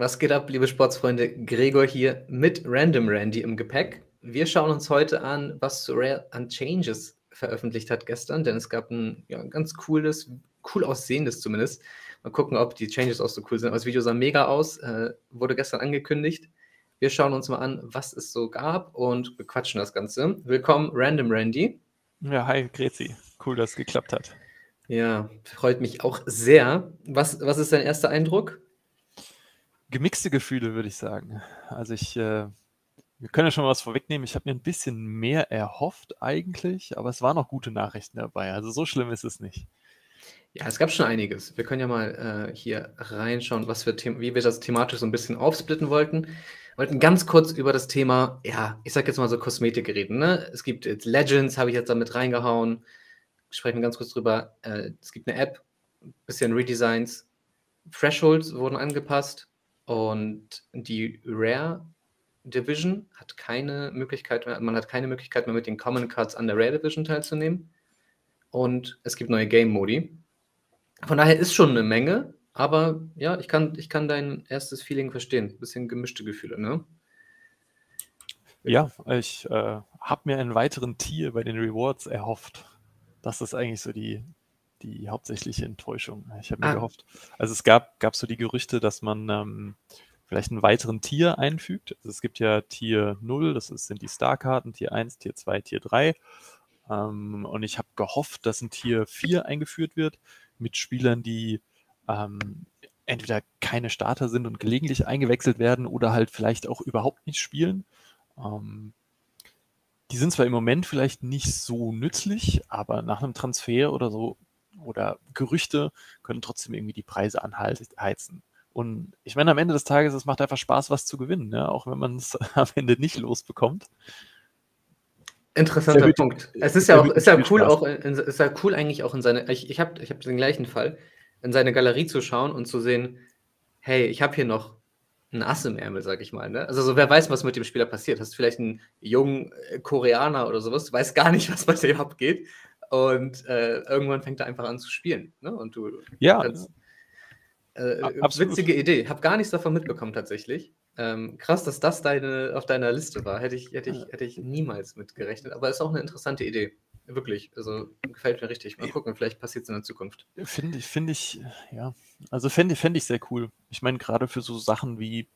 Was geht ab, liebe Sportsfreunde? Gregor hier mit Random Randy im Gepäck. Wir schauen uns heute an, was Rare an Changes veröffentlicht hat gestern, denn es gab ein ja, ganz cooles, cool aussehendes zumindest. Mal gucken, ob die Changes auch so cool sind. Aber das Video sah mega aus, äh, wurde gestern angekündigt. Wir schauen uns mal an, was es so gab und bequatschen das Ganze. Willkommen, Random Randy. Ja, hi, Grezi. Cool, dass es geklappt hat. Ja, freut mich auch sehr. Was, was ist dein erster Eindruck? Gemixte Gefühle, würde ich sagen. Also ich, äh, wir können ja schon mal was vorwegnehmen. Ich habe mir ein bisschen mehr erhofft eigentlich, aber es waren noch gute Nachrichten dabei. Also so schlimm ist es nicht. Ja, es gab schon einiges. Wir können ja mal äh, hier reinschauen, was wir wie wir das thematisch so ein bisschen aufsplitten wollten. Wir wollten ganz kurz über das Thema, ja, ich sag jetzt mal so Kosmetik reden. Ne? Es gibt jetzt Legends, habe ich jetzt damit reingehauen. Sprechen ganz kurz drüber. Äh, es gibt eine App, bisschen Redesigns. Thresholds wurden angepasst. Und die Rare Division hat keine Möglichkeit mehr, man hat keine Möglichkeit mehr mit den Common Cards an der Rare Division teilzunehmen. Und es gibt neue Game Modi. Von daher ist schon eine Menge, aber ja, ich kann, ich kann dein erstes Feeling verstehen. Ein bisschen gemischte Gefühle, ne? Ja, ich äh, habe mir einen weiteren Tier bei den Rewards erhofft. Das ist eigentlich so die, die hauptsächliche Enttäuschung. Ich habe mir ah. gehofft, also es gab, gab so die Gerüchte, dass man ähm, vielleicht einen weiteren Tier einfügt. Also es gibt ja Tier 0, das ist, sind die Star-Karten, Tier 1, Tier 2, Tier 3. Ähm, und ich habe gehofft, dass ein Tier 4 eingeführt wird mit Spielern, die ähm, entweder keine Starter sind und gelegentlich eingewechselt werden oder halt vielleicht auch überhaupt nicht spielen. Ähm, die sind zwar im Moment vielleicht nicht so nützlich, aber nach einem Transfer oder so oder Gerüchte können trotzdem irgendwie die Preise anheizen. Und ich meine, am Ende des Tages, es macht einfach Spaß, was zu gewinnen, ja? auch wenn man es am Ende nicht losbekommt. Interessanter wird, Punkt. Es ist ja auch, ist ja cool Spaß. auch, in, ist ja cool eigentlich auch in seine, ich, ich habe ich hab den gleichen Fall, in seine Galerie zu schauen und zu sehen, hey, ich habe hier noch ein Ass im Ärmel, sag ich mal. Ne? Also so, wer weiß, was mit dem Spieler passiert. Hast du vielleicht einen jungen äh, Koreaner oder sowas, du weißt gar nicht, was bei dem abgeht und äh, irgendwann fängt er einfach an zu spielen. Ne? Und du ja. Kannst, äh, witzige Idee. Hab gar nichts davon mitbekommen tatsächlich. Ähm, krass, dass das deine, auf deiner Liste war. Hätte ich, hätte, ich, hätte ich niemals mitgerechnet. Aber ist auch eine interessante Idee. Wirklich. Also gefällt mir richtig. Mal gucken, vielleicht passiert es in der Zukunft. Finde ich, finde ich, ja. Also fände fänd ich sehr cool. Ich meine, gerade für so Sachen wie,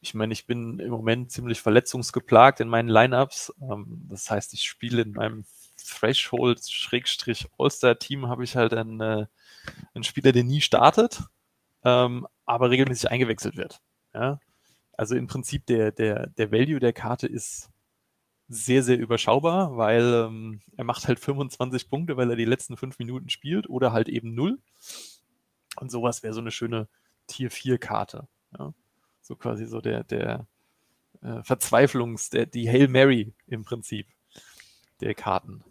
ich meine, ich bin im Moment ziemlich verletzungsgeplagt in meinen Lineups. Ähm, das heißt, ich spiele in meinem Threshold-All-Star-Team habe ich halt einen, äh, einen Spieler, der nie startet, ähm, aber regelmäßig eingewechselt wird. Ja? Also im Prinzip der, der, der Value der Karte ist sehr, sehr überschaubar, weil ähm, er macht halt 25 Punkte, weil er die letzten fünf Minuten spielt oder halt eben null. Und sowas wäre so eine schöne Tier 4 Karte. Ja? So quasi so der, der äh, Verzweiflungs-, der, die Hail Mary im Prinzip der Karten.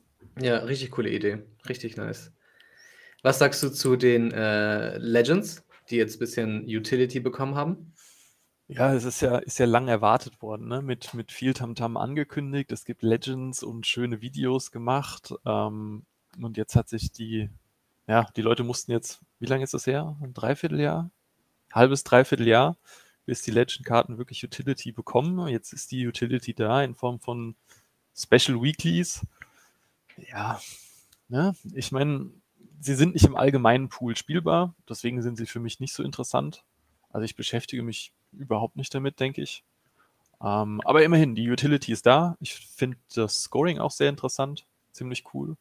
Ja, richtig coole Idee. Richtig nice. Was sagst du zu den äh, Legends, die jetzt ein bisschen Utility bekommen haben? Ja, es ist ja, ist ja lang erwartet worden, ne? Mit, mit viel Tamtam angekündigt. Es gibt Legends und schöne Videos gemacht. Ähm, und jetzt hat sich die, ja, die Leute mussten jetzt, wie lange ist das her? Ein Dreivierteljahr? Halbes, Dreivierteljahr, bis die Legend-Karten wirklich Utility bekommen. Jetzt ist die Utility da in Form von Special Weeklies ja, ne? ich meine, sie sind nicht im allgemeinen Pool spielbar, deswegen sind sie für mich nicht so interessant. Also ich beschäftige mich überhaupt nicht damit, denke ich. Ähm, aber immerhin, die Utility ist da. Ich finde das Scoring auch sehr interessant, ziemlich cool.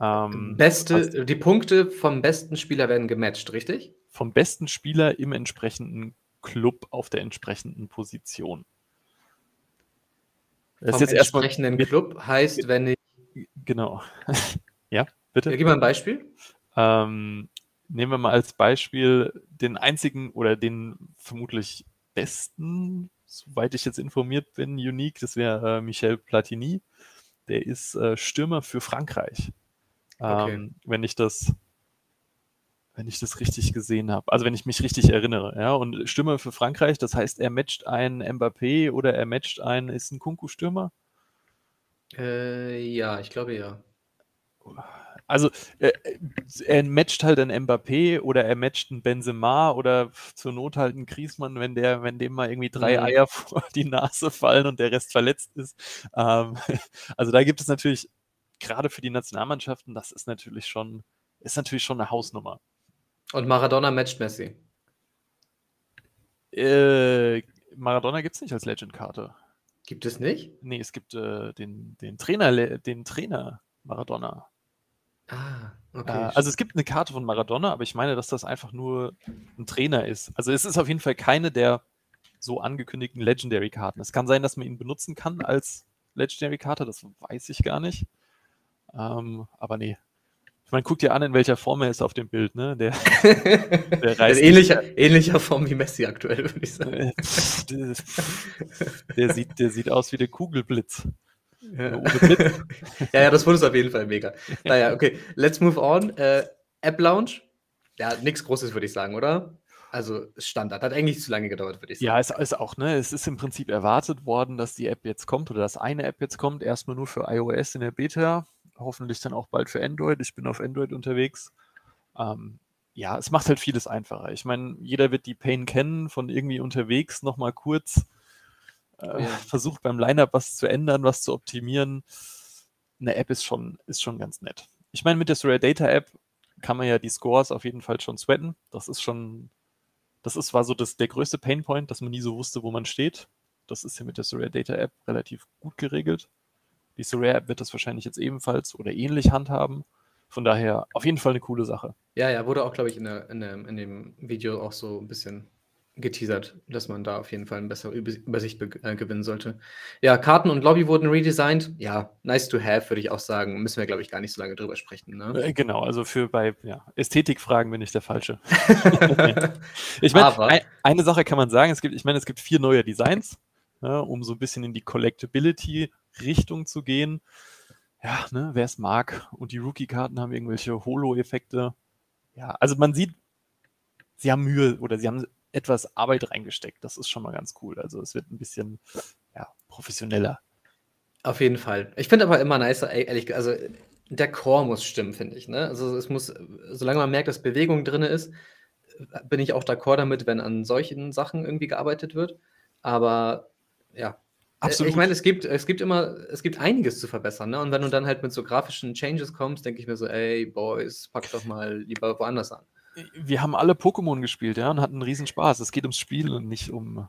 Ähm, Beste, die Punkte vom besten Spieler werden gematcht, richtig? Vom besten Spieler im entsprechenden Club auf der entsprechenden Position. Das vom entsprechenden Club heißt, wenn ich Genau. ja, bitte. Ja, gib mal ein Beispiel. Ähm, nehmen wir mal als Beispiel den einzigen oder den vermutlich besten, soweit ich jetzt informiert bin, Unique, das wäre äh, Michel Platini. Der ist äh, Stürmer für Frankreich. Okay. Ähm, wenn ich das wenn ich das richtig gesehen habe. Also wenn ich mich richtig erinnere, ja. Und Stürmer für Frankreich, das heißt, er matcht einen Mbappé oder er matcht einen, ist ein Kunku-Stürmer? Äh, ja, ich glaube ja. Also äh, er matcht halt einen Mbappé oder er matcht einen Benzema oder zur Not halt einen Griezmann, wenn der, wenn dem mal irgendwie drei mhm. Eier vor die Nase fallen und der Rest verletzt ist. Ähm, also da gibt es natürlich gerade für die Nationalmannschaften, das ist natürlich schon, ist natürlich schon eine Hausnummer. Und Maradona matcht Messi. Äh, Maradona gibt es nicht als Legend-Karte. Gibt es nicht? Nee, es gibt äh, den, den Trainer, den Trainer Maradona. Ah, okay. Äh, also es gibt eine Karte von Maradona, aber ich meine, dass das einfach nur ein Trainer ist. Also es ist auf jeden Fall keine der so angekündigten Legendary-Karten. Es kann sein, dass man ihn benutzen kann als Legendary-Karte, das weiß ich gar nicht. Ähm, aber nee. Ich meine, guck dir an, in welcher Form er ist auf dem Bild, ne? Der, der reißt ähnlicher, ähnlicher Form wie Messi aktuell, würde ich sagen. der, sieht, der sieht aus wie der Kugelblitz. Ja. ja, ja, das wurde es auf jeden Fall mega. Naja, okay, let's move on. Äh, App Lounge. Ja, nichts Großes, würde ich sagen, oder? Also Standard. Hat eigentlich zu lange gedauert, würde ich sagen. Ja, es ist auch, ne? Es ist im Prinzip erwartet worden, dass die App jetzt kommt oder dass eine App jetzt kommt. Erstmal nur für iOS in der Beta hoffentlich dann auch bald für Android. Ich bin auf Android unterwegs. Ähm, ja, es macht halt vieles einfacher. Ich meine, jeder wird die Pain kennen, von irgendwie unterwegs nochmal kurz äh, ja. versucht beim Lineup was zu ändern, was zu optimieren. Eine App ist schon, ist schon ganz nett. Ich meine, mit der Surreal Data App kann man ja die Scores auf jeden Fall schon sweaten. Das ist schon, das ist, war so das, der größte Painpoint, dass man nie so wusste, wo man steht. Das ist ja mit der Surreal Data App relativ gut geregelt. Die Sorare App wird das wahrscheinlich jetzt ebenfalls oder ähnlich handhaben. Von daher auf jeden Fall eine coole Sache. Ja, ja, wurde auch, glaube ich, in, der, in, der, in, dem Video auch so ein bisschen geteasert, dass man da auf jeden Fall eine bessere Übersicht äh, gewinnen sollte. Ja, Karten und Lobby wurden redesigned. Ja, nice to have, würde ich auch sagen. Müssen wir, glaube ich, gar nicht so lange drüber sprechen. Ne? Äh, genau, also für bei ja, Ästhetikfragen bin ich der Falsche. ich meine, ein, eine Sache kann man sagen, es gibt, ich meine, es gibt vier neue Designs, ja, um so ein bisschen in die Collectability Richtung zu gehen. Ja, ne, wer es mag. Und die Rookie-Karten haben irgendwelche Holo-Effekte. Ja, also man sieht, sie haben Mühe oder sie haben etwas Arbeit reingesteckt. Das ist schon mal ganz cool. Also es wird ein bisschen ja, professioneller. Auf jeden Fall. Ich finde aber immer nicer, ehrlich also der Core muss stimmen, finde ich. Ne? Also es muss, solange man merkt, dass Bewegung drin ist, bin ich auch d'accord damit, wenn an solchen Sachen irgendwie gearbeitet wird. Aber ja, Absolut. Ich meine, es gibt, es gibt immer, es gibt einiges zu verbessern, ne? Und wenn du dann halt mit so grafischen Changes kommst, denke ich mir so, ey, Boys, pack doch mal lieber woanders an. Wir haben alle Pokémon gespielt, ja, und hatten einen riesen Spaß. Es geht ums Spiel und nicht um,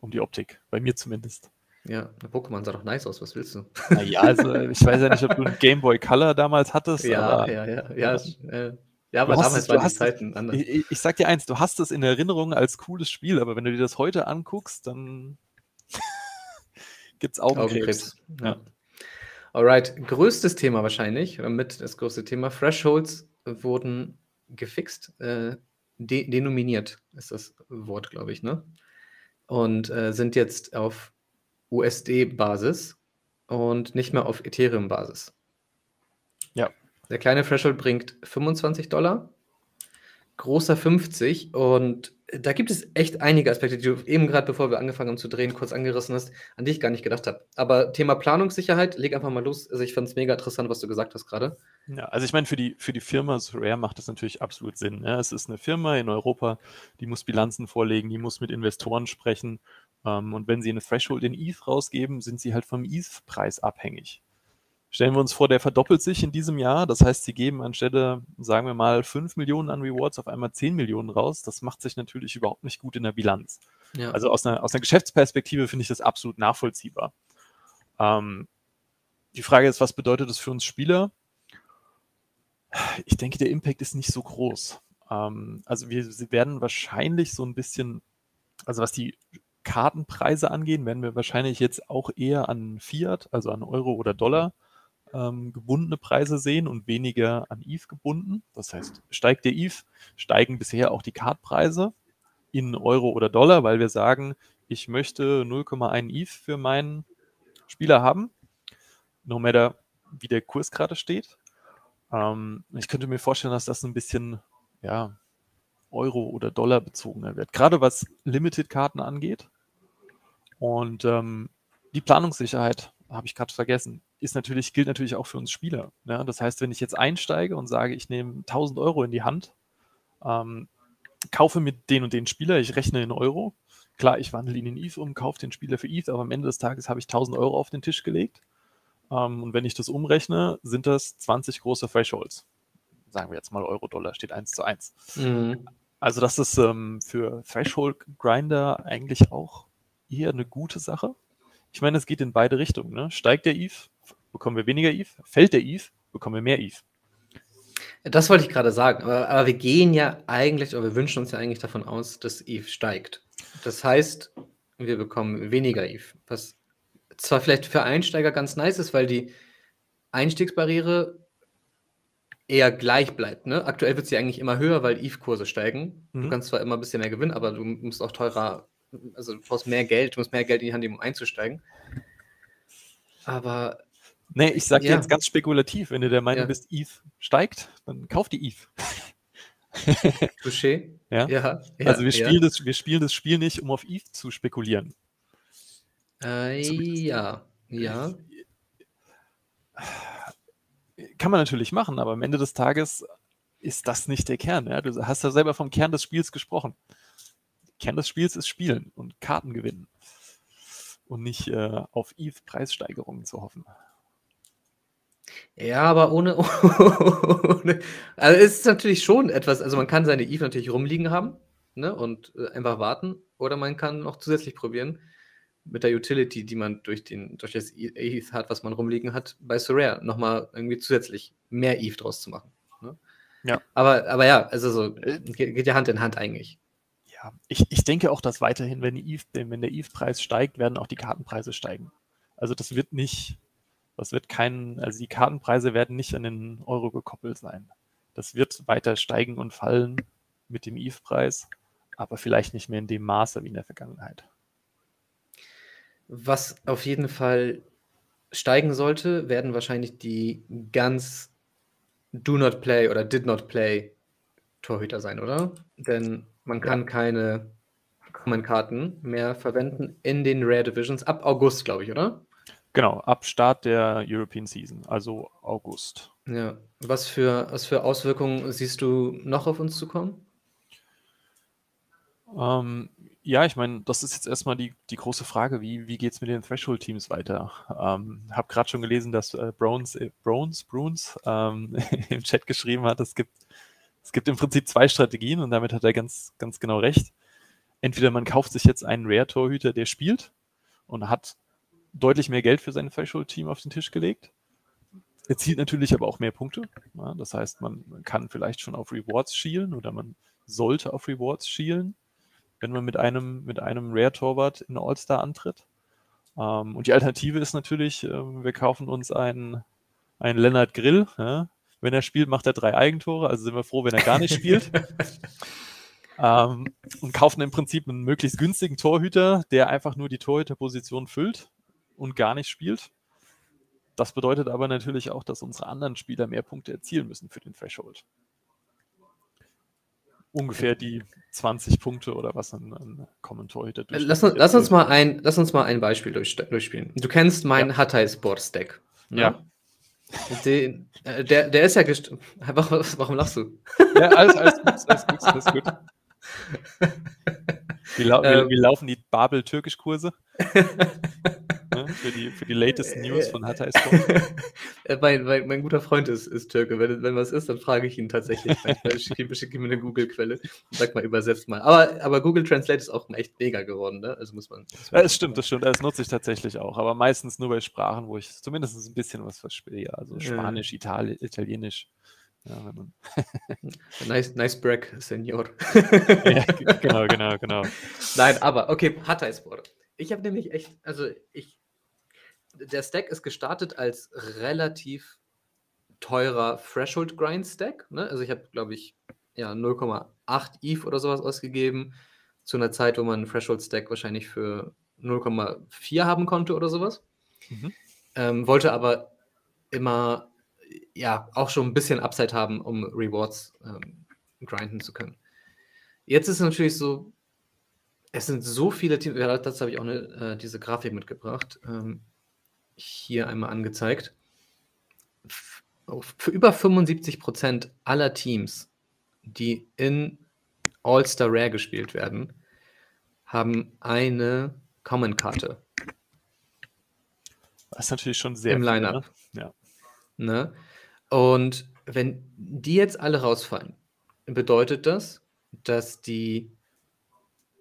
um die Optik. Bei mir zumindest. Ja, Pokémon sah doch nice aus, was willst du? Naja, also ich weiß ja nicht, ob du einen Game Boy Color damals hattest. Ja, aber, ja, ja, ja. ja. Ja, aber damals es, waren die Zeiten anders. Ich, ich, sag dir eins, du hast es in Erinnerung als cooles Spiel, aber wenn du dir das heute anguckst, dann gibt es Augenkrebs. Augenkrebs. Ja. Alright, größtes Thema wahrscheinlich, mit das größte Thema. Thresholds wurden gefixt, äh, de denominiert ist das Wort, glaube ich, ne? Und äh, sind jetzt auf USD-Basis und nicht mehr auf Ethereum-Basis. Ja. Der kleine Threshold bringt 25 Dollar, großer 50 und da gibt es echt einige Aspekte, die du eben gerade, bevor wir angefangen haben zu drehen, kurz angerissen hast, an die ich gar nicht gedacht habe. Aber Thema Planungssicherheit, leg einfach mal los. Also ich fand es mega interessant, was du gesagt hast gerade. Ja, also ich meine, für die, für die Firma Rare macht das natürlich absolut Sinn. Ja, es ist eine Firma in Europa, die muss Bilanzen vorlegen, die muss mit Investoren sprechen. Ähm, und wenn sie eine Threshold in ETH rausgeben, sind sie halt vom ETH-Preis abhängig. Stellen wir uns vor, der verdoppelt sich in diesem Jahr. Das heißt, sie geben anstelle, sagen wir mal, 5 Millionen an Rewards auf einmal 10 Millionen raus. Das macht sich natürlich überhaupt nicht gut in der Bilanz. Ja. Also aus einer, aus einer Geschäftsperspektive finde ich das absolut nachvollziehbar. Ähm, die Frage ist, was bedeutet das für uns Spieler? Ich denke, der Impact ist nicht so groß. Ähm, also wir werden wahrscheinlich so ein bisschen, also was die Kartenpreise angehen, werden wir wahrscheinlich jetzt auch eher an Fiat, also an Euro oder Dollar, ähm, gebundene Preise sehen und weniger an ETH gebunden. Das heißt, steigt der ETH, steigen bisher auch die Cardpreise in Euro oder Dollar, weil wir sagen, ich möchte 0,1 ETH für meinen Spieler haben, no matter wie der Kurs gerade steht. Ähm, ich könnte mir vorstellen, dass das ein bisschen ja, Euro- oder Dollar bezogener wird, gerade was Limited-Karten angeht. Und ähm, die Planungssicherheit habe ich gerade vergessen ist natürlich, gilt natürlich auch für uns Spieler. Ne? Das heißt, wenn ich jetzt einsteige und sage, ich nehme 1000 Euro in die Hand, ähm, kaufe mit den und den Spieler, ich rechne in Euro. Klar, ich wandle ihn in ETH um, kaufe den Spieler für ETH, aber am Ende des Tages habe ich 1000 Euro auf den Tisch gelegt. Ähm, und wenn ich das umrechne, sind das 20 große Thresholds. Sagen wir jetzt mal Euro-Dollar, steht 1 zu 1. Mhm. Also das ist ähm, für Threshold-Grinder eigentlich auch eher eine gute Sache. Ich meine, es geht in beide Richtungen. Ne? Steigt der ETH, bekommen wir weniger ETH. Fällt der ETH, bekommen wir mehr ETH. Das wollte ich gerade sagen. Aber, aber, wir gehen ja eigentlich, oder wir wünschen uns ja eigentlich davon aus, dass ETH steigt. Das heißt, wir bekommen weniger ETH. Was zwar vielleicht für Einsteiger ganz nice ist, weil die Einstiegsbarriere eher gleich bleibt. Ne? Aktuell wird sie eigentlich immer höher, weil ETH-Kurse steigen. Mhm. Du kannst zwar immer ein bisschen mehr gewinnen, aber du musst auch teurer, also du brauchst mehr Geld, du musst mehr Geld in die Hand nehmen, um einzusteigen. Aber Nee, ich sage ja. jetzt ganz spekulativ, wenn du der Meinung ja. bist, ETH steigt, dann kauf die ETH. Touché. Ja? ja? also wir spielen, Das, wir spielen das Spiel nicht, um auf ETH zu spekulieren. Äh, ja, ja. Kann man natürlich machen, aber am Ende des Tages ist das nicht der Kern. Ja? Du hast ja selber vom Kern des Spiels gesprochen. Kern des Spiels ist Spielen und Karten gewinnen und nicht äh, auf ETH-Preissteigerungen zu hoffen. Ja, aber ohne, ohne also es ist natürlich schon etwas, also man kann seine Eve natürlich rumliegen haben, ne, und äh, einfach warten, oder man kann noch zusätzlich probieren mit der Utility, die man durch den durch das ETH hat, was man rumliegen hat, bei Sorare nochmal irgendwie zusätzlich mehr Eve draus zu machen. Ne? Ja. Aber, aber ja, also so, äh, geht, geht ja Hand in Hand eigentlich. Ja, ich, ich denke auch, dass weiterhin, wenn, die ETH, wenn der ETH-Preis steigt, werden auch die Kartenpreise steigen. Also das wird nicht, das wird kein, also die Kartenpreise werden nicht an den Euro gekoppelt sein. Das wird weiter steigen und fallen mit dem ETH-Preis, aber vielleicht nicht mehr in dem Maße wie in der Vergangenheit. Was auf jeden Fall steigen sollte, werden wahrscheinlich die ganz Do Not Play oder Did Not Play Torhüter sein, oder? Denn man kann ja. keine Common-Karten mehr verwenden in den Rare Divisions ab August, glaube ich, oder? Genau, ab Start der European Season, also August. Ja, was für, was für Auswirkungen siehst du noch auf uns zukommen? Ähm, ja, ich meine, das ist jetzt erstmal die, die große Frage, wie, wie geht es mit den Threshold-Teams weiter? Ähm, habe gerade schon gelesen, dass äh, Browns, äh, Browns, Bruns ähm, im Chat geschrieben hat, es gibt, es gibt im Prinzip zwei Strategien und damit hat er ganz, ganz genau recht. Entweder man kauft sich jetzt einen Rare-Torhüter, der spielt und hat deutlich mehr Geld für sein Threshold-Team auf den Tisch gelegt. Erzielt natürlich aber auch mehr Punkte. Ja, das heißt, man, man, kann vielleicht schon auf Rewards schielen oder man sollte auf Rewards schielen, wenn man mit einem, mit einem Rare-Torwart in All-Star antritt. Ähm, und die Alternative ist natürlich, äh, wir kaufen uns einen, einen Lennart Grill. Ja? Wenn er spielt, macht er drei Eigentore, also sind wir froh, wenn er gar nicht spielt. ähm, und kaufen im Prinzip einen möglichst günstigen Torhüter, der einfach nur die Torhüterposition füllt und gar nicht spielt. Das bedeutet aber natürlich auch, dass unsere anderen Spieler mehr Punkte erzielen müssen für den Threshold. Ungefähr die 20 Punkte oder was ein, ein Kommentar heute lass, lass, uns mal ein, lass uns mal ein Beispiel durch, durchspielen. Du kennst meinen ja. Hatay Sports Deck. Ne? Ja. Den, äh, der, der ist ja gest warum, warum lachst du? Ja, alles, alles gut, alles gut, alles gut. Wie, lau ähm, wie, wie laufen die Babel-Türkisch-Kurse? ne? für, die, für die latest News von Hatay. Äh, mein, mein, mein, guter Freund ist, ist Türke. Wenn, wenn was ist, dann frage ich ihn tatsächlich. Schicke schick ihm eine Google-Quelle und sag mal, übersetzt mal. Aber, aber Google Translate ist auch echt mega geworden, ne? Also muss man. Ja, das stimmt, das stimmt. Das nutze ich tatsächlich auch. Aber meistens nur bei Sprachen, wo ich zumindest ein bisschen was verstehe. Also Spanisch. Itali Italienisch. Ja, nice, nice break, Senior. ja, genau, genau, genau. Nein, aber okay, Hatay Sport. Ich habe nämlich echt, also ich, der Stack ist gestartet als relativ teurer Threshold Grind Stack. Ne? Also ich habe, glaube ich, ja, 0,8 ETH oder sowas ausgegeben. Zu einer Zeit, wo man einen Threshold Stack wahrscheinlich für 0,4 haben konnte oder sowas. Mhm. Ähm, wollte aber immer, ja, auch schon ein bisschen Upside haben, um Rewards ähm, grinden zu können. Jetzt ist es natürlich so, es sind so viele Teams, ja, dazu habe ich auch eine, äh, diese Grafik mitgebracht. Ähm, hier einmal angezeigt. Für über 75 Prozent aller Teams, die in All-Star Rare gespielt werden, haben eine Common-Karte. Das ist natürlich schon sehr im Lineup. Ne? Ja. Ne? Und wenn die jetzt alle rausfallen, bedeutet das, dass die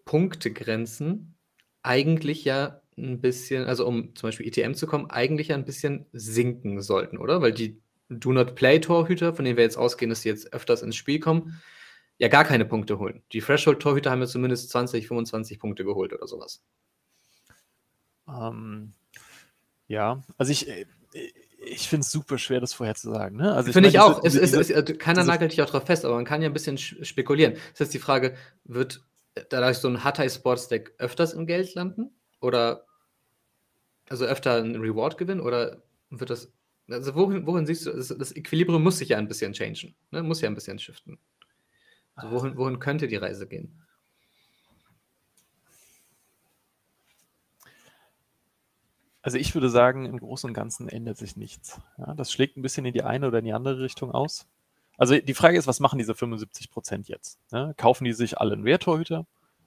Punktegrenzen eigentlich ja ein bisschen, also um zum Beispiel ETM zu kommen, eigentlich ja ein bisschen sinken sollten, oder? Weil die Do-Not-Play-Torhüter, von denen wir jetzt ausgehen, dass sie jetzt öfters ins Spiel kommen, ja gar keine Punkte holen. Die Threshold-Torhüter haben ja zumindest 20, 25 Punkte geholt oder sowas. Ähm, ja, also ich, äh, ich finde es super schwer, das vorherzusagen. Ne? Also finde ich, mein, auch. Diese, es, es, es, keiner nagelt dich auch darauf fest, aber man kann ja ein bisschen spekulieren. Das ist die Frage, wird dadurch so ein Hatay Sports Deck öfters im Geld landen? Oder also öfter ein Reward gewinnen? Oder wird das. Also wohin, wohin siehst du, das Equilibrium muss sich ja ein bisschen changen, ne? muss ja ein bisschen shiften. Also wohin, wohin könnte die Reise gehen? Also ich würde sagen, im Großen und Ganzen ändert sich nichts. Ja, das schlägt ein bisschen in die eine oder in die andere Richtung aus. Also die Frage ist, was machen diese 75 Prozent jetzt? Ja, kaufen die sich alle einen Wehrtorhüter,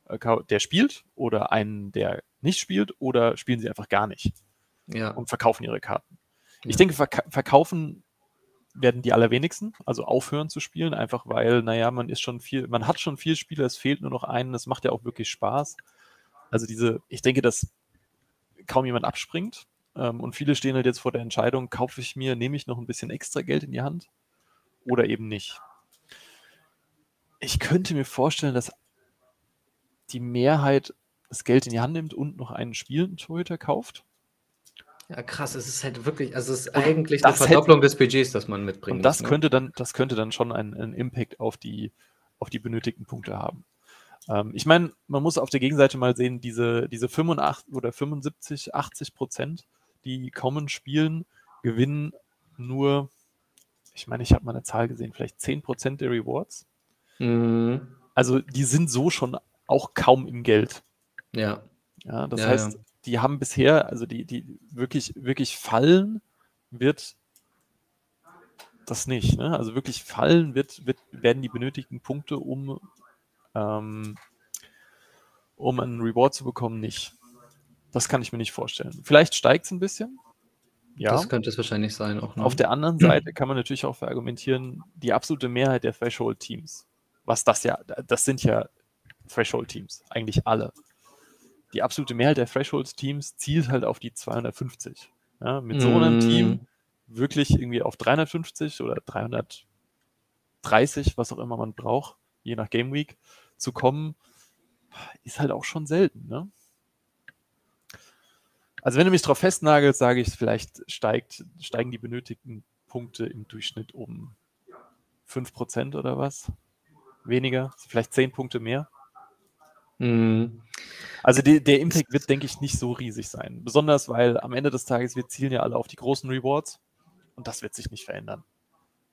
äh, der spielt, oder einen, der nicht spielt, oder spielen sie einfach gar nicht ja. und verkaufen ihre Karten? Ich denke, verk verkaufen werden die allerwenigsten, also aufhören zu spielen, einfach weil, naja, man ist schon viel, man hat schon viel Spieler, es fehlt nur noch einen, es macht ja auch wirklich Spaß. Also diese, ich denke, dass kaum jemand abspringt. Ähm, und viele stehen halt jetzt vor der Entscheidung, kaufe ich mir, nehme ich noch ein bisschen extra Geld in die Hand oder eben nicht. Ich könnte mir vorstellen, dass die Mehrheit das Geld in die Hand nimmt und noch einen spielenden Torhüter kauft. Ja, krass, es ist halt wirklich, also es ist und eigentlich eine Verdopplung hätte, des Budgets, das man mitbringt. Und das ne? könnte dann, das könnte dann schon einen, einen Impact auf die, auf die benötigten Punkte haben. Ähm, ich meine, man muss auf der Gegenseite mal sehen, diese, diese 85 oder 75, 80 Prozent, die kommen spielen, gewinnen nur, ich meine, ich habe mal eine Zahl gesehen, vielleicht 10 Prozent der Rewards. Mhm. Also die sind so schon auch kaum im Geld. Ja. Ja, das ja, heißt, ja. die haben bisher, also die, die wirklich, wirklich fallen wird das nicht. Ne? Also wirklich fallen wird, wird, werden die benötigten Punkte, um ähm, um einen Reward zu bekommen, nicht. Das kann ich mir nicht vorstellen. Vielleicht steigt es ein bisschen. Ja. Das könnte es wahrscheinlich sein. Auch noch. Auf der anderen Seite kann man natürlich auch verargumentieren, die absolute Mehrheit der Threshold-Teams, was das ja, das sind ja Threshold-Teams, eigentlich alle. Die absolute Mehrheit der Threshold-Teams zielt halt auf die 250. Ja, mit so einem. Team wirklich irgendwie auf 350 oder 330, was auch immer man braucht, je nach Game Week, zu kommen, ist halt auch schon selten. Ne? Also wenn du mich darauf festnagelst, sage ich, vielleicht steigt, steigen die benötigten Punkte im Durchschnitt um 5% oder was? Weniger, vielleicht 10 Punkte mehr. Mhm. Also die, der Impact wird, denke ich, nicht so riesig sein. Besonders, weil am Ende des Tages, wir zielen ja alle auf die großen Rewards und das wird sich nicht verändern.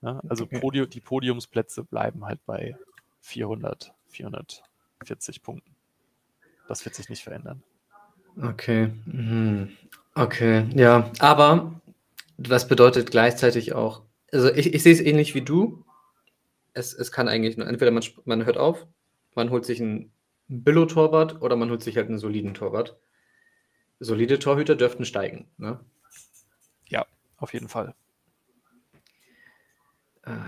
Ja, also okay. Podi die Podiumsplätze bleiben halt bei 400, 440 Punkten. Das wird sich nicht verändern. Okay. Mhm. Okay, ja. Aber das bedeutet gleichzeitig auch, also ich, ich sehe es ähnlich wie du. Es, es kann eigentlich nur, entweder man, man hört auf, man holt sich einen Billo-Torwart oder man holt sich halt einen soliden Torwart. Solide Torhüter dürften steigen, ne? Ja, auf jeden Fall. Ah,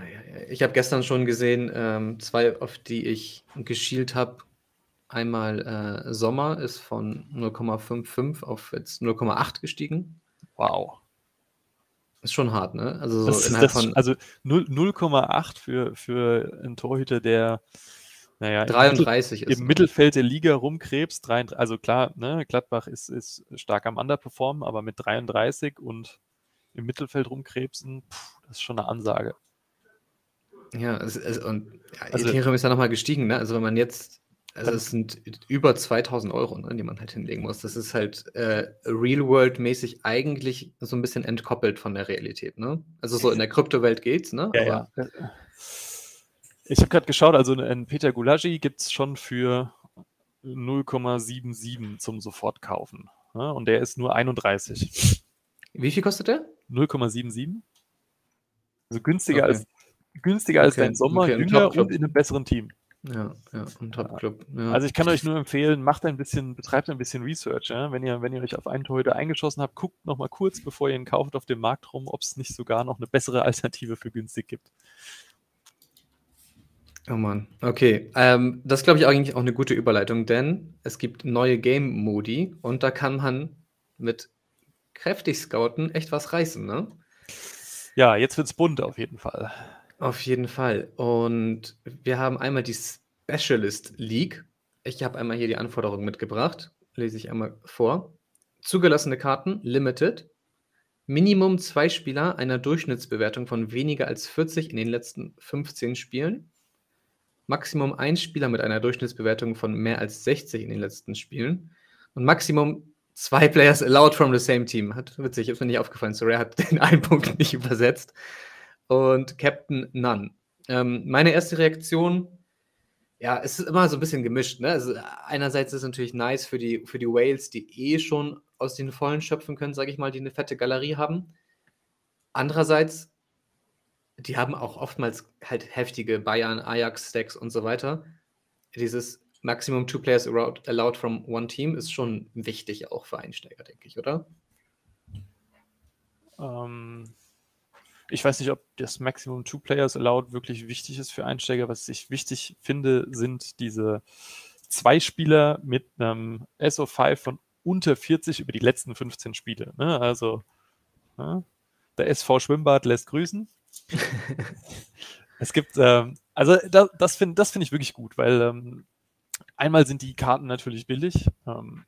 ich habe gestern schon gesehen, ähm, zwei, auf die ich geschielt habe. Einmal äh, Sommer ist von 0,55 auf jetzt 0,8 gestiegen. Wow. Ist schon hart, ne? Also, so das, das, von, also 0,8 für, für einen Torhüter, der naja, 33 im, Mittel, im Mittelfeld der Liga rumkrebst. Also klar, ne, Gladbach ist, ist stark am Underperformen, aber mit 33 und im Mittelfeld rumkrebsen, pff, das ist schon eine Ansage. Ja, es, es, und ja, also, Ethereum ist ja nochmal gestiegen, ne? Also wenn man jetzt, also es sind über 2000 Euro, ne, die man halt hinlegen muss. Das ist halt äh, Real-World-mäßig eigentlich so ein bisschen entkoppelt von der Realität, ne? Also so in der Kryptowelt geht's, ne? Ja, Aber, ja. Ich habe gerade geschaut, also einen Peter Gulagi gibt es schon für 0,77 zum Sofortkaufen. Ne? Und der ist nur 31. Wie viel kostet der? 0,77. Also günstiger okay. als günstiger als dein Sommer, okay, jünger und in einem besseren Team. Ja, ja, ein Top-Club. Ja. Also ich kann euch nur empfehlen, macht ein bisschen, betreibt ein bisschen Research. Ja? Wenn, ihr, wenn ihr euch auf einen Torhüter eingeschossen habt, guckt nochmal kurz, bevor ihr ihn kauft, auf dem Markt rum, ob es nicht sogar noch eine bessere Alternative für günstig gibt. Oh Mann, okay. Ähm, das glaube ich eigentlich auch eine gute Überleitung, denn es gibt neue Game-Modi und da kann man mit kräftig Scouten echt was reißen, ne? Ja, jetzt wird es bunt auf jeden Fall. Auf jeden Fall. Und wir haben einmal die Specialist League. Ich habe einmal hier die Anforderungen mitgebracht. Lese ich einmal vor. Zugelassene Karten, Limited. Minimum zwei Spieler einer Durchschnittsbewertung von weniger als 40 in den letzten 15 Spielen. Maximum ein Spieler mit einer Durchschnittsbewertung von mehr als 60 in den letzten Spielen. Und Maximum zwei Players allowed from the same team. Hat witzig, ist mir nicht aufgefallen. Sorry, hat den einen Punkt nicht übersetzt und Captain None. Ähm, meine erste Reaktion, ja, es ist immer so ein bisschen gemischt. Ne? Also einerseits ist es natürlich nice für die, für die Whales, die eh schon aus den Vollen schöpfen können, sage ich mal, die eine fette Galerie haben. Andererseits, die haben auch oftmals halt heftige Bayern, Ajax-Stacks und so weiter. Dieses Maximum Two Players allowed from one Team ist schon wichtig auch für Einsteiger, denke ich, oder? Ähm, ich weiß nicht, ob das Maximum Two Players Allowed wirklich wichtig ist für Einsteiger. Was ich wichtig finde, sind diese zwei Spieler mit einem SO5 von unter 40 über die letzten 15 Spiele. Ne? Also ne? der SV Schwimmbad lässt grüßen. es gibt, ähm, also da, das finde das find ich wirklich gut, weil ähm, einmal sind die Karten natürlich billig, ähm,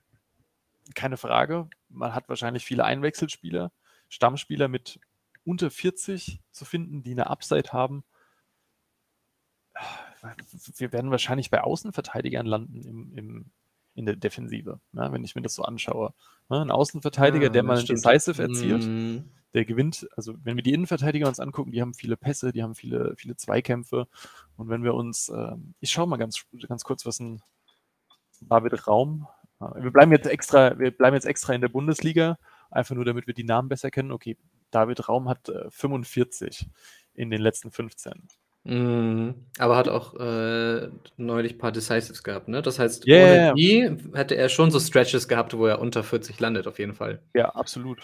keine Frage. Man hat wahrscheinlich viele Einwechselspieler, Stammspieler mit unter 40 zu finden, die eine Upside haben. Wir werden wahrscheinlich bei Außenverteidigern landen im, im, in der Defensive, ne, wenn ich mir das so anschaue. Ne, ein Außenverteidiger, ja, der mal ein Decisive erzielt, mm. der gewinnt. Also, wenn wir die Innenverteidiger uns angucken, die haben viele Pässe, die haben viele, viele Zweikämpfe. Und wenn wir uns, äh, ich schaue mal ganz, ganz kurz, was ein David Raum. Wir bleiben jetzt extra, wir bleiben jetzt extra in der Bundesliga, einfach nur damit wir die Namen besser kennen. Okay, David Raum hat äh, 45 in den letzten 15. Mhm. Aber hat auch äh, neulich ein paar Decisives gehabt, ne? Das heißt, yeah. ohne die hätte er schon so Stretches gehabt, wo er unter 40 landet, auf jeden Fall. Ja, absolut.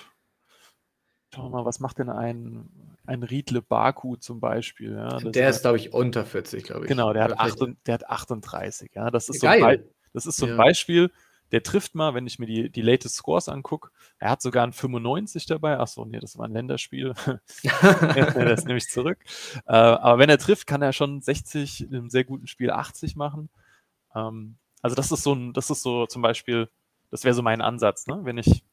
Schau mal, was macht denn ein, ein Riedle Baku zum Beispiel? Ja, der ist, glaube ich, unter 40, glaube ich. Genau, der hat, 8, der hat 38. Ja, das ist Geil. so ein, das ist so ein ja. Beispiel, der trifft mal, wenn ich mir die, die latest Scores angucke. Er hat sogar ein 95 dabei. Achso, nee, das war ein Länderspiel. das nehme ich zurück. Äh, aber wenn er trifft, kann er schon 60 in einem sehr guten Spiel 80 machen. Ähm, also das ist so ein, das ist so zum Beispiel, das wäre so mein Ansatz, ne? Wenn ich,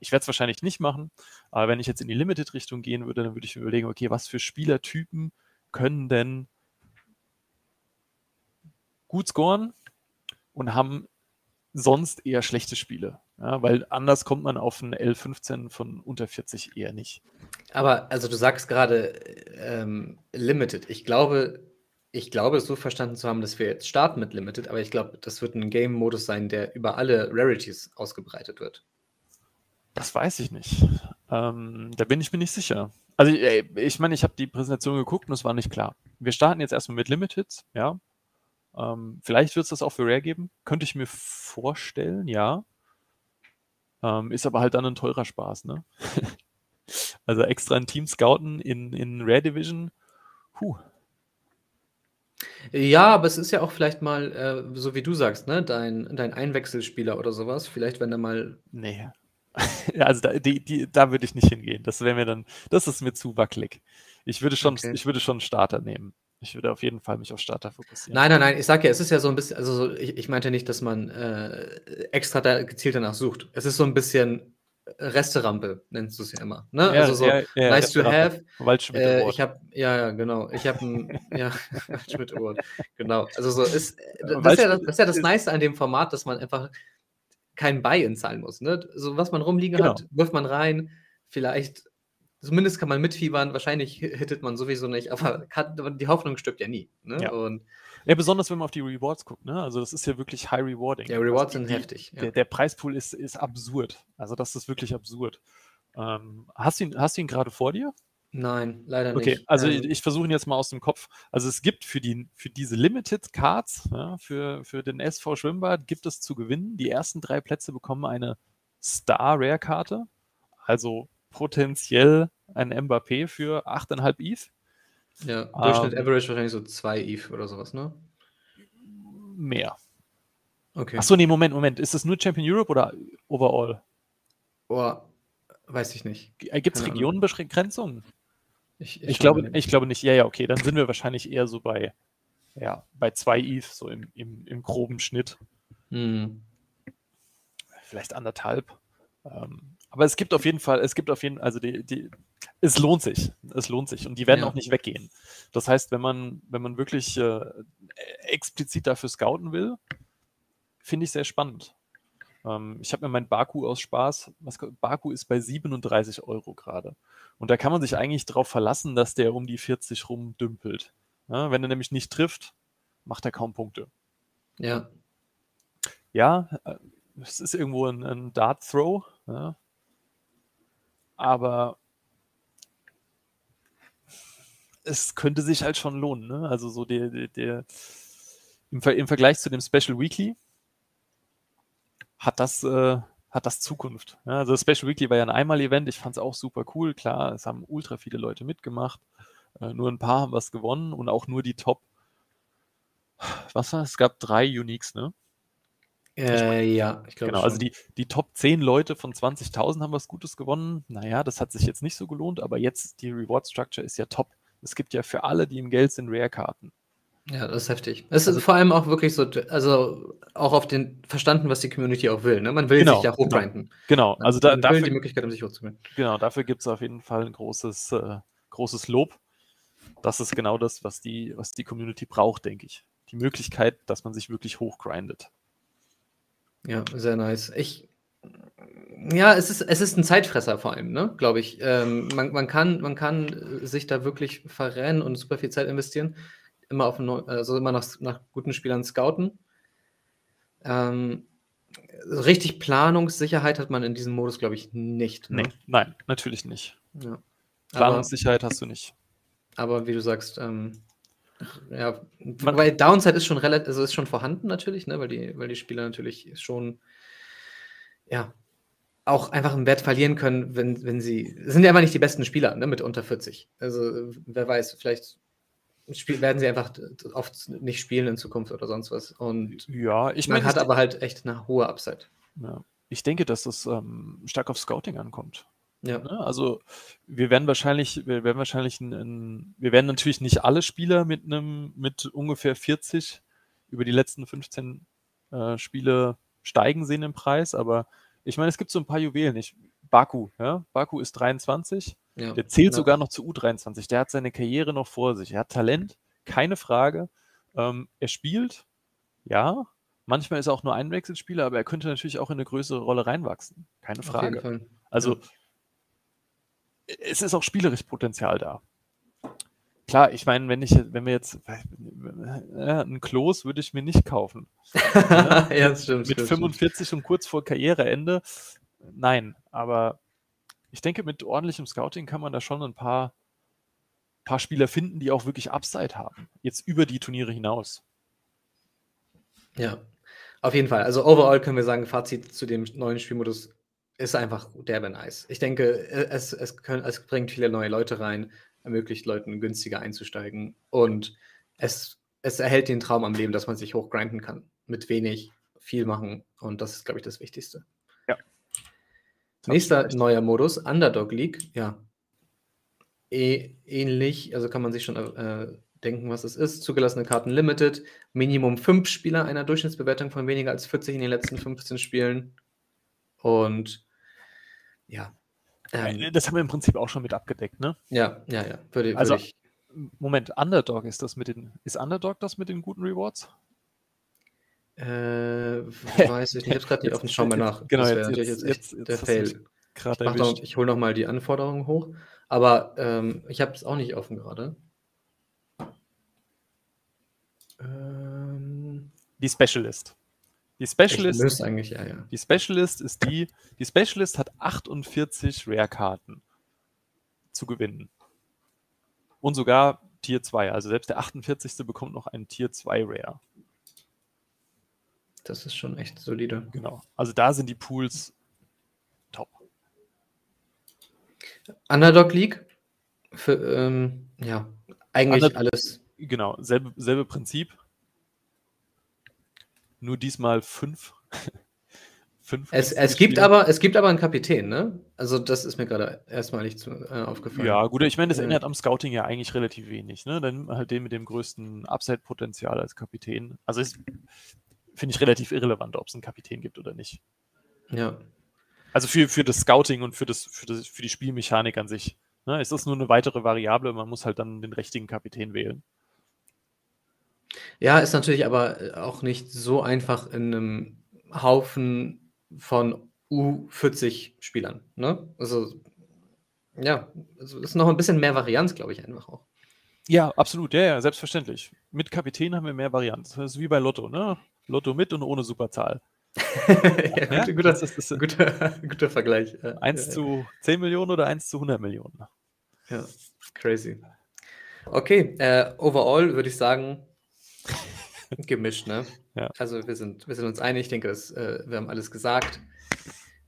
ich werde es wahrscheinlich nicht machen, aber wenn ich jetzt in die Limited-Richtung gehen würde, dann würde ich mir überlegen, okay, was für Spielertypen können denn gut scoren und haben sonst eher schlechte Spiele. Ja, weil anders kommt man auf ein L15 von unter 40 eher nicht. Aber also du sagst gerade ähm, Limited. Ich glaube, ich glaube, es so verstanden zu haben, dass wir jetzt starten mit Limited, aber ich glaube, das wird ein Game-Modus sein, der über alle Rarities ausgebreitet wird. Das weiß ich nicht. Ähm, da bin ich mir nicht sicher. Also ich, ich meine, ich habe die Präsentation geguckt und es war nicht klar. Wir starten jetzt erstmal mit Limited, ja. Ähm, vielleicht wird es das auch für Rare geben. Könnte ich mir vorstellen, ja. Ähm, ist aber halt dann ein teurer Spaß, ne? also extra ein Team scouten in, in Rare Division. Puh. Ja, aber es ist ja auch vielleicht mal, äh, so wie du sagst, ne, dein, dein Einwechselspieler oder sowas. Vielleicht, wenn er mal. Nee. also da, die, die, da würde ich nicht hingehen. Das wäre mir dann, das ist mir zu wackelig. Ich würde schon, okay. ich würde schon einen Starter nehmen. Ich würde auf jeden Fall mich auf Starter fokussieren. Nein, nein, nein, ich sag ja, es ist ja so ein bisschen, also so, ich, ich meinte nicht, dass man äh, extra da gezielt danach sucht. Es ist so ein bisschen Resterampe, nennst du es ja immer. Ne? Ja, also so ja, ja, nice to have. Äh, ich habe, ja, ja, genau. Ich habe ein, ja, Waldschmidt Award. Genau. Also so ist, das ist, ja das, das ist ja das Nice an dem Format, dass man einfach kein Buy-in zahlen muss. Ne? So was man rumliegen genau. hat, wirft man rein. Vielleicht zumindest kann man mitfiebern, wahrscheinlich hittet man sowieso nicht, aber kann, die Hoffnung stirbt ja nie. Ne? Ja. Und ja, besonders wenn man auf die Rewards guckt, ne? Also das ist ja wirklich high rewarding. Ja, Rewards also sind die, heftig. Ja. Der, der, Preispool ist, ist absurd. Also das ist wirklich absurd. Ähm, hast, du ihn, hast du ihn gerade vor dir? Nein, leider okay, nicht. Okay, also ähm, ich, ich versuche ihn jetzt mal aus dem Kopf. Also es gibt für, die, für diese Limited Cards, ja, für, für den SV Schwimmbad, gibt es zu gewinnen. Die ersten drei Plätze bekommen eine Star Rare Karte, also potenziell ein Mbappé für 8,5 ETH. Ja, Durchschnitt ähm, Average wahrscheinlich so 2 ETH oder sowas, ne? Mehr. Okay. Achso, nee, Moment, Moment. Ist das nur Champion Europe oder overall? Oh, weiß ich nicht. Gibt es Regionenbegrenzungen? Ich, ich, ich glaube, ich glaube nicht. Ja, ja, okay. Dann sind wir wahrscheinlich eher so bei, ja, bei 2 ETH, so im, im, im groben Schnitt. Hm. Vielleicht anderthalb. Ähm, aber es gibt auf jeden Fall, es gibt auf jeden Fall, also die, die, es lohnt sich. Es lohnt sich. Und die werden ja. auch nicht weggehen. Das heißt, wenn man, wenn man wirklich äh, explizit dafür scouten will, finde ich sehr spannend. Ähm, ich habe mir mein Baku aus Spaß, was, Baku ist bei 37 Euro gerade. Und da kann man sich eigentlich darauf verlassen, dass der um die 40 rumdümpelt. Ja, wenn er nämlich nicht trifft, macht er kaum Punkte. Ja. Ja, äh, es ist irgendwo ein, ein Dart-Throw, ja. Aber es könnte sich halt schon lohnen. Ne? Also so der, der, der im, Ver im Vergleich zu dem Special Weekly, hat das, äh, hat das Zukunft. Ja, also das Special Weekly war ja ein Einmal-Event. Ich fand es auch super cool. Klar, es haben ultra viele Leute mitgemacht. Äh, nur ein paar haben was gewonnen und auch nur die Top. Was war? Es gab drei Uniques, ne? Äh, ja, ich glaube. Genau, also die, die Top 10 Leute von 20.000 haben was Gutes gewonnen. Naja, das hat sich jetzt nicht so gelohnt, aber jetzt die Reward Structure ist ja top. Es gibt ja für alle, die im Geld sind, Rare-Karten. Ja, das ist heftig. Es ist also, vor allem auch wirklich so, also auch auf den verstanden, was die Community auch will. Ne? Man will genau, sich ja hochgrinden. Genau, genau. also da, Man dafür die Möglichkeit, um sich hochzugrinden. Genau, dafür gibt es auf jeden Fall ein großes, äh, großes Lob. Das ist genau das, was die, was die Community braucht, denke ich. Die Möglichkeit, dass man sich wirklich hochgrindet. Ja, sehr nice. Ich, ja, es ist, es ist ein Zeitfresser vor allem, ne? glaube ich. Ähm, man, man, kann, man kann sich da wirklich verrennen und super viel Zeit investieren immer auf also immer nach, nach guten Spielern scouten. Ähm, richtig Planungssicherheit hat man in diesem Modus, glaube ich, nicht. Ne? Nee, nein, natürlich nicht. Ja. Planungssicherheit aber, hast du nicht. Aber wie du sagst, ähm, ja, weil Downside ist schon relativ, also ist schon vorhanden natürlich, ne, weil die, weil die Spieler natürlich schon, ja, auch einfach einen Wert verlieren können, wenn, wenn sie, sind ja immer nicht die besten Spieler, ne, mit unter 40. Also, wer weiß, vielleicht Spiel, werden sie einfach oft nicht spielen in Zukunft oder sonst was. Und ja, ich man hat aber halt echt eine hohe Upside. Ja. Ich denke, dass das ähm, stark auf Scouting ankommt. Ja. Ne? Also wir werden wahrscheinlich, wir werden wahrscheinlich ein, ein, wir werden natürlich nicht alle Spieler mit einem, mit ungefähr 40 über die letzten 15 äh, Spiele steigen sehen im Preis, aber ich meine, es gibt so ein paar Juwelen. Ich, Baku, ja, Baku ist 23 ja, der zählt ja. sogar noch zu U23. Der hat seine Karriere noch vor sich. Er hat Talent, keine Frage. Ähm, er spielt, ja. Manchmal ist er auch nur ein Wechselspieler, aber er könnte natürlich auch in eine größere Rolle reinwachsen. Keine Frage. Also, ja. Es ist auch spielerisch Potenzial da. Klar, ich meine, wenn ich, wenn wir jetzt, äh, einen Klos würde ich mir nicht kaufen. ja, das stimmt. Mit stimmt, 45 stimmt. und kurz vor Karriereende, nein. Aber ich denke, mit ordentlichem Scouting kann man da schon ein paar, paar Spieler finden, die auch wirklich Upside haben. Jetzt über die Turniere hinaus. Ja, auf jeden Fall. Also overall können wir sagen, Fazit zu dem neuen Spielmodus ist einfach derbe nice. Ich denke, es, es, können, es bringt viele neue Leute rein, ermöglicht Leuten günstiger einzusteigen und es, es erhält den Traum am Leben, dass man sich hochgrinden kann. Mit wenig, viel machen und das ist, glaube ich, das Wichtigste. Nächster neuer Modus, Underdog League, ja. E ähnlich, also kann man sich schon äh, denken, was es ist. Zugelassene Karten Limited, Minimum 5 Spieler einer Durchschnittsbewertung von weniger als 40 in den letzten 15 Spielen. Und ja. Ähm, das haben wir im Prinzip auch schon mit abgedeckt, ne? Ja, ja, ja. Würde, also, ich. Moment, Underdog ist das mit den. Ist Underdog das mit den guten Rewards? Äh, weiß ich nicht. Ich habe gerade nicht offen. Schauen wir nach. Genau, jetzt, jetzt, jetzt, jetzt, der Fail. Ich, ich hole nochmal die Anforderungen hoch. Aber ähm, ich habe es auch nicht offen gerade. Ähm, die Specialist. Die Specialist, Müsste eigentlich, ja, ja. die Specialist ist die, die Specialist hat 48 Rare-Karten zu gewinnen. Und sogar Tier 2. Also selbst der 48. bekommt noch einen Tier 2 Rare. Das ist schon echt solide. Genau. Also da sind die Pools top. Underdog League? Für, ähm, ja, eigentlich Under- alles. Genau, selbe, selbe Prinzip. Nur diesmal fünf. fünf Es, es, gibt aber, es gibt aber einen Kapitän, ne? Also, das ist mir gerade erstmalig zu, äh, aufgefallen. Ja, gut, ich meine, das ändert am Scouting ja eigentlich relativ wenig. Ne? Dann halt den mit dem größten Upside-Potenzial als Kapitän. Also ist, finde ich relativ irrelevant, ob es einen Kapitän gibt oder nicht. Ja. Also für, für das Scouting und für, das, für, das, für die Spielmechanik an sich. Ne? Es ist nur eine weitere Variable, man muss halt dann den richtigen Kapitän wählen. Ja, ist natürlich aber äh, auch nicht so einfach in einem Haufen von U40 Spielern, ne? Also, ja, also ist noch ein bisschen mehr Varianz, glaube ich, einfach auch. Ja, absolut, ja, ja, selbstverständlich. Mit Kapitän haben wir mehr Varianten. Das ist wie bei Lotto, ne? Lotto mit und ohne Superzahl. ja, Ja, gut, guter, das ist das, guter, guter Vergleich. Ja, 1 ja, zu 10 Millionen oder 1 zu 100 Millionen. Ja, crazy. Okay, äh, overall würde ich sagen, gemischt, ne? Ja. Also wir sind, wir sind uns einig, ich denke, das, äh, wir haben alles gesagt.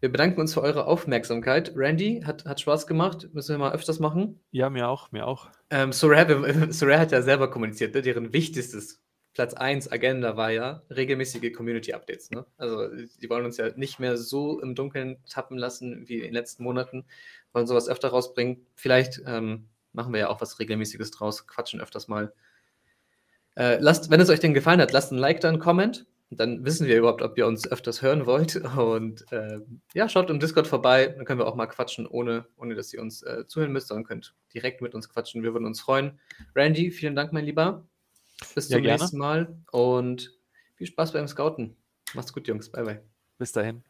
Wir bedanken uns für eure Aufmerksamkeit. Randy, hat, hat Spaß gemacht, müssen wir mal öfters machen. Ja, mir auch, mir auch. Ähm, Sorare, Sorare hat ja selber kommuniziert, ne? deren wichtigstes Platz 1 Agenda war ja regelmäßige Community-Updates. Ne? Also die wollen uns ja nicht mehr so im Dunkeln tappen lassen wie in den letzten Monaten, wollen sowas öfter rausbringen. Vielleicht ähm, machen wir ja auch was Regelmäßiges draus, quatschen öfters mal. Äh, lasst, wenn es euch denn gefallen hat, lasst ein Like da, einen Comment. Dann wissen wir überhaupt, ob ihr uns öfters hören wollt. Und ähm, ja, schaut im Discord vorbei. Dann können wir auch mal quatschen, ohne, ohne dass ihr uns äh, zuhören müsst, sondern könnt direkt mit uns quatschen. Wir würden uns freuen. Randy, vielen Dank, mein Lieber. Bis Ja, zum gerne. nächsten Mal und viel Spaß beim Scouten. Macht's gut, Jungs. Bye, bye. Bis dahin.